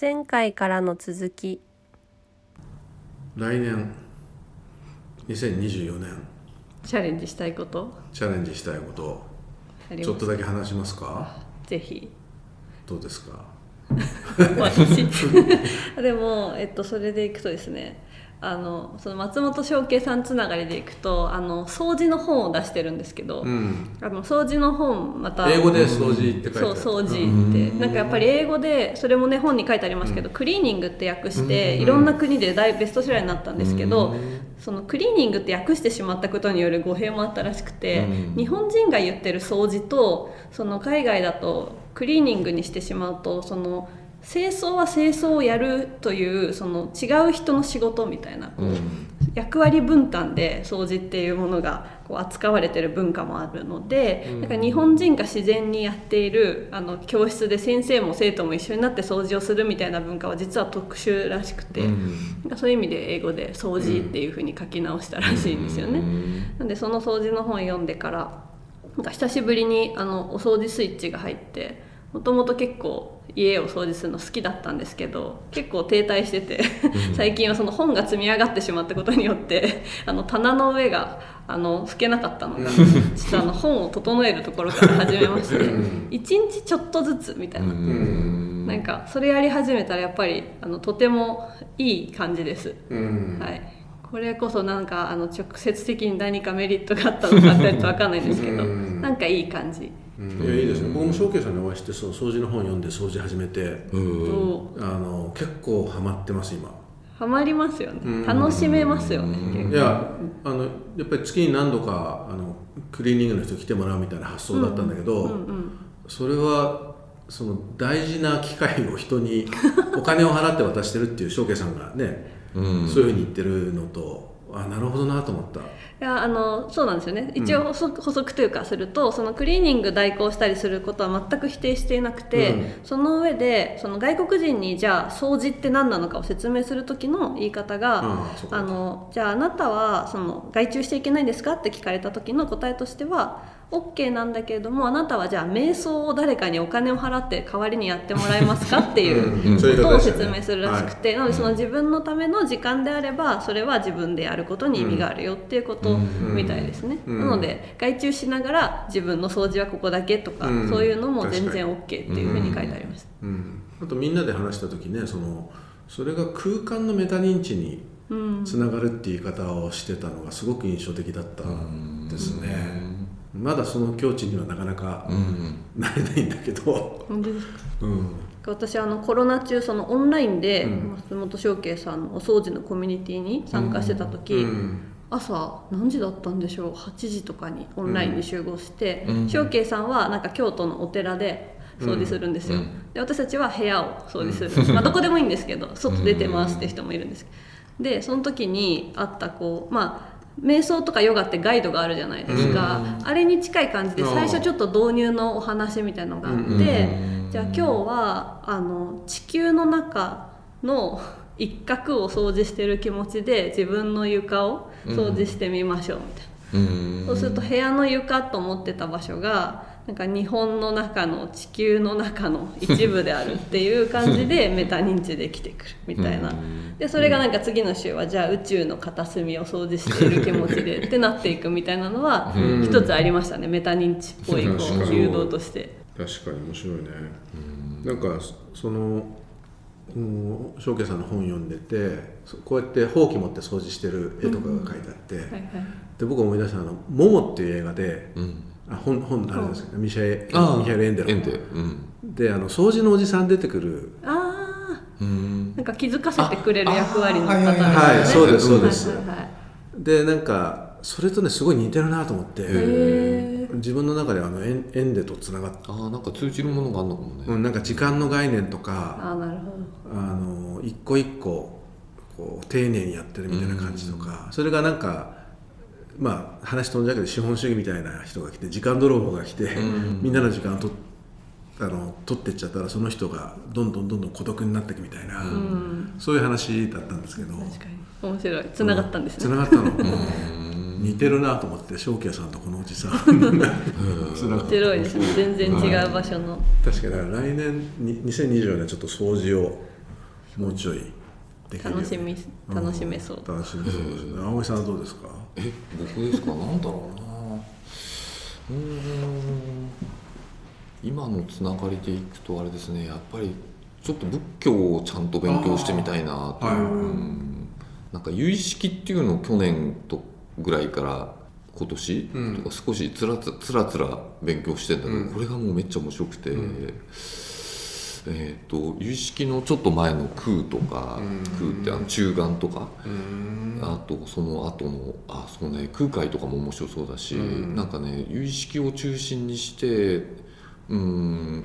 前回からの続き。来年2024年。チャレンジしたいこと？チャレンジしたいこと。ちょっとだけ話しますか？ぜひ。どうですか？私。でも、えっと、それでいくとですねあのその松本翔慶さんつながりでいくとあの掃除の本を出してるんですけど、うん。あの掃除の本また英語で掃除って書いてある。そう掃除って。なんかやっぱり英語でそれもね本に書いてありますけど、クリーニングって訳していろんな国で大ベストセラーになったんですけど、そのクリーニングって訳してしまったことによる語弊もあったらしくて、日本人が言ってる掃除とその海外だとクリーニングにしてしまうとその清掃は清掃をやるというその違う人の仕事みたいな、こう役割分担で掃除っていうものがこう扱われてる文化もあるので、なんか日本人が自然にやっているあの教室で先生も生徒も一緒になって掃除をするみたいな文化は実は特殊らしくて、なんかそういう意味で英語で「掃除」っていうふうに書き直したらしいんですよね。なんでその掃除の本読んでからなんか久しぶりにあのお掃除スイッチが入ってもともと結構家を掃除するの好きだったんですけど結構停滞してて最近はその本が積み上がってしまったことによって あの棚の上があの拭けなかったのがちょっとあの本を整えるところから始めまして一日ちょっとずつみたいな。なんかそれやり始めたらやっぱりあのとてもいい感じです。うん。はい、これこそなんかあの直接的に何かメリットがあったのかって分かんないんですけどうん。なんかいい感じ、うん。いやいいですね。僕も翔慶さんにお会いしてそう掃除の本読んで掃除始めてとあの結構ハマってます今。ハマりますようん。ね楽しめますよね結構。いやあのやっぱり月に何度かあのクリーニングの人来てもらうみたいな発想だったんだけど、うんうんそれはその大事な機会を人にお金を払って渡してるっていう翔慶さんがね、そういうふうに言ってるのとあなるほどなと思った。いやあのそうなんですよね。一応補足,、補足というかするとそのクリーニング代行したりすることは全く否定していなくて、うん。その上でその外国人にじゃあ掃除って何なのかを説明する時の言い方が、うか。あのじゃああなたはその外注しちゃいけないんですかって聞かれた時の答えとしては OK なんだけれどもあなたはじゃあ瞑想を誰かにお金を払って代わりにやってもらえますかっていうことを説明するらしくて、なのでその自分のための時間であればそれは自分でやることに意味があるよっていうことみたいですね、うんなので外注しながら自分の掃除はここだけとか、うん。そういうのも全然 OK っていうふうに書いてありましあとみんなで話した時ねそのそれが空間のメタ認知につながるっていう言い方をしてたのがすごく印象的だったですね、まだその境地にはなかなかなれないんだけど、本当ですか？うん。私あのコロナ中そのオンラインでうん。松本翔慶さんのお掃除のコミュニティに参加してた時、うん朝何時だったんでしょう？8時とかにオンラインに集合して翔慶、さんはなんか京都のお寺で掃除するんですよ、で私たちは部屋を掃除する、まあ、どこでもいいんですけど外出てますって人もいるんですでその時にあったこうまあ瞑想とかヨガってガイドがあるじゃないですか、あれに近い感じで最初ちょっと導入のお話みたいなのがあって、じゃあ今日はあの地球の中の一角を掃除してる気持ちで自分の床を掃除してみましょうみたいな、そうすると部屋の床と思ってた場所がなんか日本の中の地球の中の一部であるっていう感じで メタ認知できてくるみたいな。でそれがなんか次の週はじゃあ宇宙の片隅を掃除している気持ちでってなっていくみたいなのは一つありましたね。メタ認知っぽいこう誘導として。確かに面白いね、なんかそのうん翔慶さんの本読んでてそこうやってほうき持って掃除してる絵とかが書いてあって、で僕思い出したのは「モモ」っていう映画で、あ本本あれですけどミシャエミヒャエル・エンデロエンデうん。であの掃除のおじさん出てくる。ああうん。なんか気づかせてくれる役割の方あはいはいですよね。はいそうですそうです。はいはいはい。でなんかそれとねすごい似てるなと思って。へ自分の中であのエンエンデとつながって、ああなんか通じるものがあるのかもね。うん、なんか時間の概念とーかあーなるほど。あの一個一個こう丁寧にやってるみたいな感じとか、それがなんかまあ話飛んじゃうけど資本主義みたいな人が来て時間泥棒が来て、みんなの時間をとあの取ってっちゃったらその人がどんどんどんどん孤独になっていくみたいな、そういう話だったんですけど。確かに。面白い。つながったんですね。つながったの、似てるなと思って翔慶さんとこのおじさん。つなが面白いですね。全然違う場所の。確かに来年に2024年ちょっと掃除をもうちょい楽しみ楽しめそう。楽しめそうですね。青井さんはどうですか？え僕ですか？なんだろうな。うーん。今のつながりでいくとあれですね。やっぱりちょっと仏教をちゃんと勉強してみたいなと、はい。うん。なんか由意識っていうのを去年とぐらいから今年うん。とか少しつらつつらつら勉強してんだけど、うん。これがもうめっちゃ面白くて、んえっ、と由意識のちょっと前の空とか、うん。空ってあの中眼とか、うん。あとその後のあそうね空海とかも面白そうだし、うん。なんかね有意識を中心にしてうん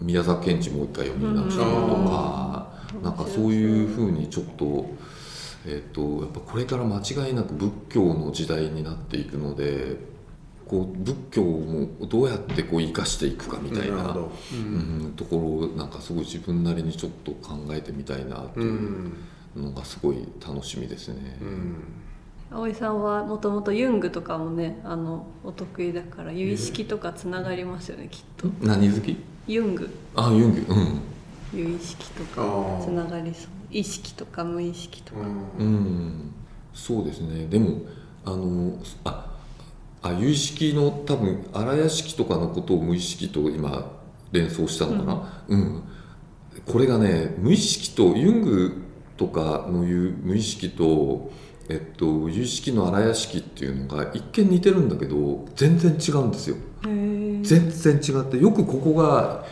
宮沢賢治もう一回読み直したりとか、うん。なんかそういうふうにちょっと,、えっとやっぱこれから間違いなく仏教の時代になっていくのでこう仏教もどうやってこう生かしていくかみたいな。なるほど。うん、ところをなんかすごい自分なりにちょっと考えてみたいなとういうんのがすごい楽しみですね。うん。葵さんはもともとユングとかもねあのお得意だから有意識とかつながりますよねきっと。何好き？ユング。あユング。うん。有意識とあかー。つながりそう。意識とか無意識とか、うん。そうですね。でもあのああ有意識の多分荒屋敷とかのことを無意識と今連想したのかな？うん、これがね無意識とユングとかの言う無意識とえっと、有意識の荒屋敷っていうのが一見似てるんだけど全然違うんですよ。全然違ってよくここが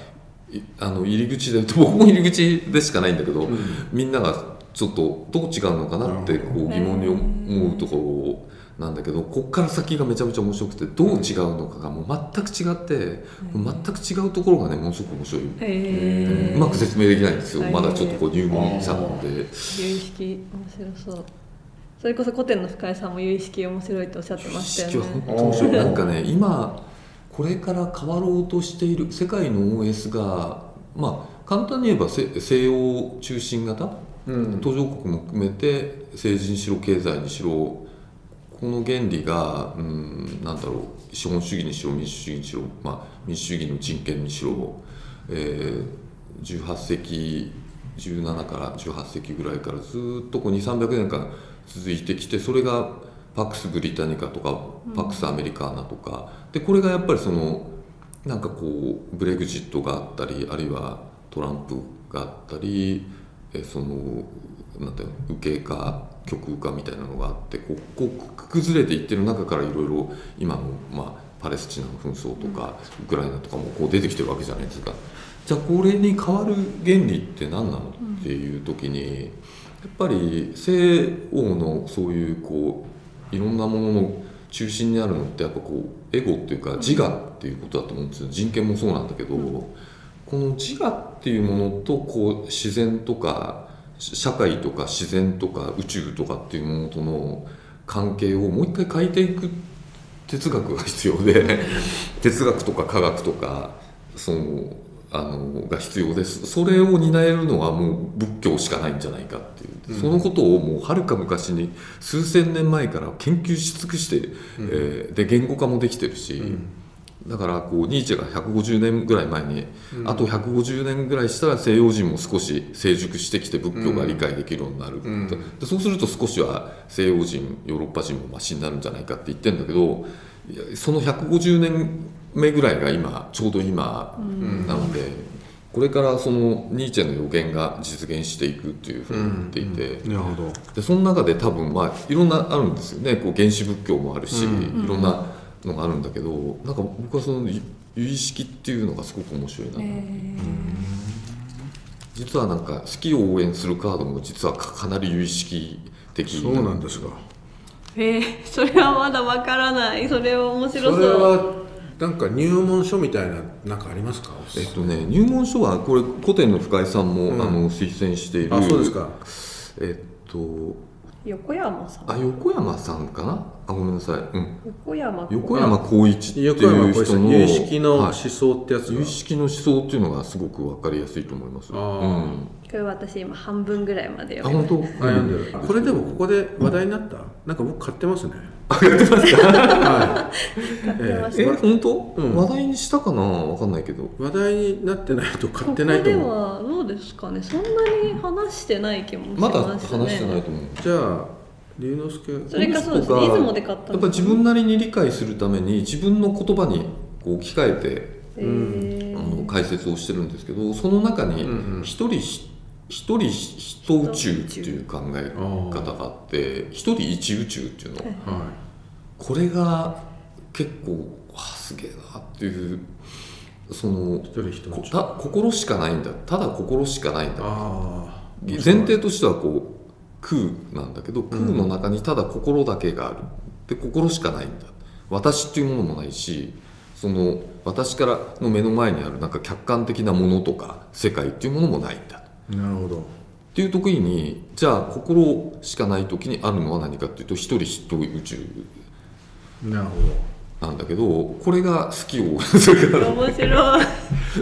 いあの入り口で僕も入り口でしかないんだけど、みんながちょっとどう違うのかなってこう疑問に思うところなんだけどこっから先がめちゃめちゃ面白くてどう違うのかがもう全く違って全く違うところがねものすごく面白い。へー。うまく説明できないんですよ、はい。まだちょっとこう入門者なので。有意識面白そう。それこそ古典の深井さんも有意識面白いっておっしゃってましたよ意識は本ね当面白い。なんかね今これから変わろうとしている世界の OS がまあ簡単に言えば西西洋中心型、うん。途上国も含めて政治にしろ経済にしろこの原理が、うん、なんだろう資本主義にしろ民主主義にしろ、まあ、民主主義の人権にしろ、えー、18世紀17から18世紀ぐらいからずっとこう2300年間続いてきてそれがパクス・ブリタニカとかパクス・アメリカーナとか、でこれがやっぱりそのなんかこうブレグジットがあったりあるいはトランプがあったりえそのなんていうの右傾化極右化みたいなのがあってこうこう崩れていってる中からいろいろ今の、まあ、パレスチナの紛争とか、ウクライナとかもこう出てきてるわけじゃないですか。じゃあこれに変わる原理って何なのっていう時にやっぱり西欧のそういうこういろんなものの中心にあるのってやっぱこうエゴっていうか自我っていうことだと思うんですよ人権もそうなんだけど、この自我っていうものとこう自然とか社会とか自然とか宇宙とかっていうものとの関係をもう一回変えていく哲学が必要で 哲学とか科学とかそのあのが必要です。それを担えるのはもう仏教しかないんじゃないかっていう、そのことをもうはるか昔に数千年前から研究し尽くして、えーで言語化もできてるし、だからこうニーチェが150年ぐらい前に、あと150年ぐらいしたら西洋人も少し成熟してきて仏教が理解できるようになる、ん。でそうすると少しは西洋人ヨーロッパ人もマシになるんじゃないかって言ってるんだけどいやその150年目ぐらいが今ちょうど今なので、これからそのニーチェの予言が実現していくっていうふうに言っていて。なるほど。でその中で多分まあいろんなあるんですよね。こう原始仏教もあるし、いろんなのがあるんだけどなんか僕はそのゆ由意識っていうのがすごく面白いな、実はなんか好きを応援するカードも実はかかなり有意識的。そうなんですかへえそれはまだわからない。それは面それ白そうはなんか入門書みたいななんかありますか？えっとね入門書はこれ古典の深井さんも、うん。あの推薦している。あそうですか。えっと横山さん。あ横山さんかな？あごめんなさい、うん、横山横山光一って横山いう人の有意識のはい思想ってやつが、有識の思想っていうのがすごく分かりやすいと思います。うん。これ私今半分ぐらいまであ読み本ました当？あ読んでる。これでもここで話題になった？なんか僕買ってますね。あやってますか？はい。買ってました。え本当、うん。話題にしたかな？わかんないけど。話題になってないと買ってないとで思ううですかね。そんなに話してない気もしまだ話してないと思う。じゃあ龍之介それかそうですね。出雲で買ったやっぱ自分なりに理解するために自分の言葉にこう置き換えてえあの解説をしてるんですけどその中にうんうん。一人ひ一人一宇宙っていう考え方があって一人一宇宙っていうの。はい。はこれが結構あすげえなっていうそのた心しかないんだ。ただ心しかないんだ。前提としてはこう空なんだけど空の中にただ心だけがある。で心しかないんだ。私っていうものもないしその私からの目の前にあるなんか客観的なものとか世界っていうものもないんだ。なるほど。っていう時にじゃあ心しかない時にあるのは何かっていうと一人一人宇宙。なるほなんだけどこれが好きを。面白い。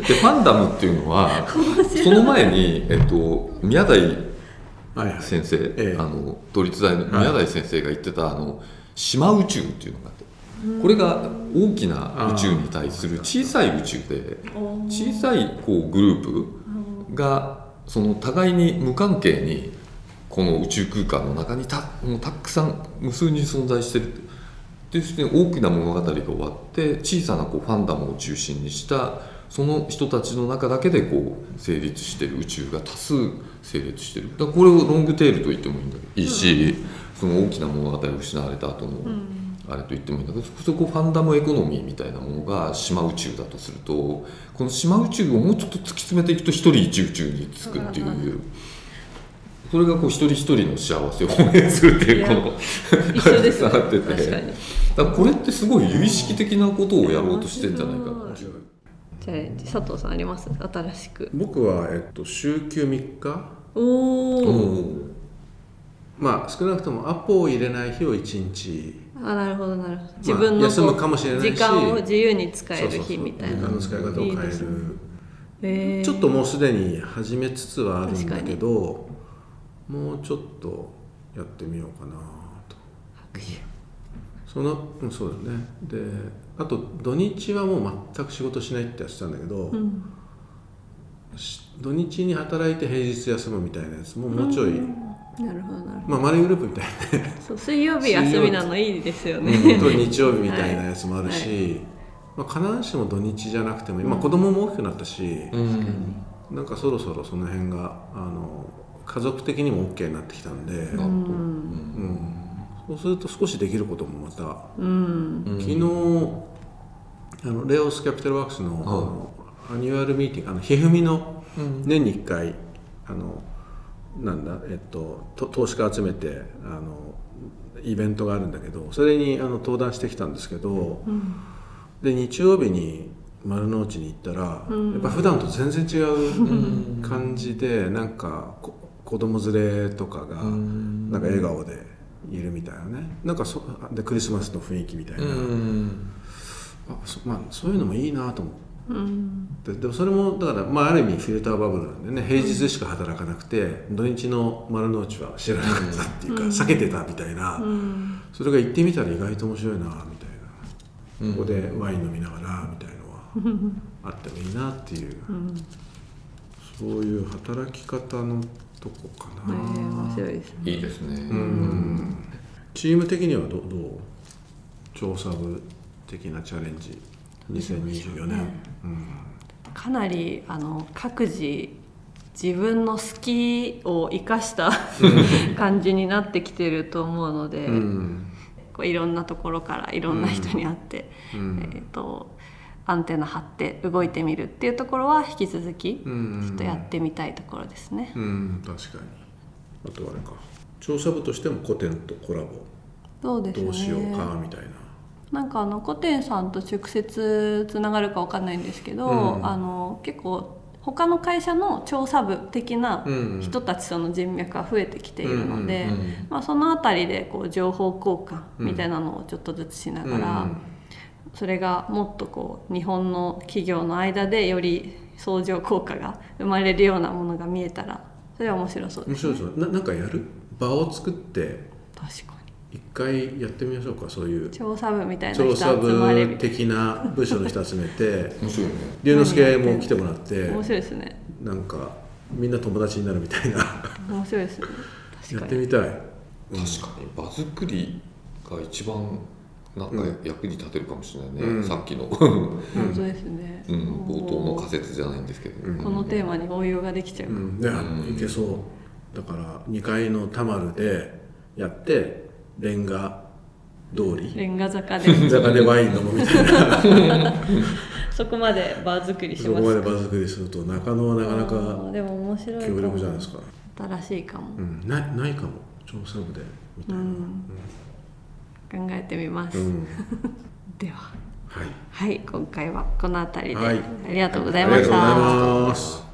でファンダムっていうのはその前に、えっと、宮台どはいはい。先生、ええ。あの都立大のはい。宮台先生が言ってた、あの島宇宙っていうのがあってこれが大きな宇宙に対する小さい宇宙で小さいこうグループがその互いに無関係にこの宇宙空間の中にたもうたくさん無数に存在してるでそして大きな物語が終わって小さなこうファンダムを中心にしたその人たちの中だけでこう成立してる宇宙が多数成立してる。だこれをロングテールと言ってもいいんだいいし、その大きな物語を失われた後の、あれと言ってもいいんだけどそこファンダムエコノミーみたいなものが島宇宙だとするとこの島宇宙をもうちょっと突き詰めていくと一人一宇宙につくっていう。それがこう一人一人の幸せを応援するっていうこの一緒です ってて。確かに。だこれってすごい有意識的なことをやろうとしてんじゃないかな面じゃあ佐藤さんあります？新しく僕は、えっと、週休3日？おお、うん。まあ少なくともアポを入れない日を1日。あなるほどなるほど。自分の休むかもしれないし。時間を自由に使える日そうそうそう。みたいな時間の使い方を変える。いいね。ちょっともうすでに始めつつはあるんだけどもうちょっとやってみようかなと。拍手そのうんそうだね。であと土日はもう全く仕事しないってやってたんだけど、うん。し土日に働いて平日休むみたいなやつももうちょい、なるほどなるほまあマネーグループみたいな。ねどそう水曜日休みなのいいですよね、と日曜日みたいなやつもあるし、まあ、必ずしも土日じゃなくても、まあ、子供も大きくなったし、うん。なんかそろそろその辺があの家族的にも OK になってきたんで、うん。そうすると少しできることもまた、うん。うん昨日あのレオスキャピタルワークスの,、あのアニュアルミーティングあのひふみのうん。年に1回あのなんだえっとと投資家集めてあのイベントがあるんだけどそれにあの登壇してきたんですけど、で日曜日に丸の内に行ったら、やっぱ普段と全然違う感じで、なんかこ子供連れとかがん。なんか笑顔でいるみたいなね。なんかそでクリスマスの雰囲気みたいな、うん。あそまあ、そういうのもいいなと思って。うん。ででもそれもだから、まあ、ある意味フィルターバブルなんでね。平日しか働かなくて、土日の丸の内は知らなかったっていうか、避けてたみたいな、うん。それが行ってみたら意外と面白いなみたいな、うん。ここでワイン飲みながらみたいのはあってもいいなっていう、そういう働き方のとこかえな、ー面白いですね。いいですね。うん。チーム的にはどどう調査部的なチャレンジ2024年、うんかなりあの各自自分の好きを生かした 感じになってきてると思うので、うん。こういろんなところからいろんな人に会って、うん。えー、とアンテナ張って動いてみるっていうところは引き続きうん。ちょっとやってみたいところですね。うん確かに。あとはあれか調査部としても古典とコラボ。そうですね。どうしようかみたいな。なんかあの古典さんと直接つながるかわかんないんですけど、うん。あの結構他の会社の調査部的なうん。人たちとの人脈が増えてきているので、うんうんまあ、その辺りでこう情報交換みたいなのをちょっとずつしながら、うんそれがもっとこう日本の企業の間でより相乗効果が生まれるようなものが見えたらそれは面白そうです面白いですよななんかやる？場を作って。確かに。一回やってみましょうかそういう。調査部みたいな人集調査まれる。部的な部署の人集めて。面白いね。龍之介も来てもらって。面白いですね。なんかみんな友達になるみたいな。面白いですね。や確かに。ってみたい。確かに。場作りが一番なんか役に立てるかもしれないね、うん。さっきの、本当ですね、うん、冒頭の仮説じゃないんですけど、このテーマに応用ができちゃう、うん、ね、いけそう。だから2階の田丸でやってレンガ通り。レンガ坂で。坂でワイン飲むみたいな。そこまで場作りしそこますまで場作りすると中野はなかなかでも面白い強力じゃないですか、新しいかも、うん、ないないかも。調査部で。みたいな、考えてみます、うん。では。はい。はい今回はこの辺りで、はい。ありがとうございました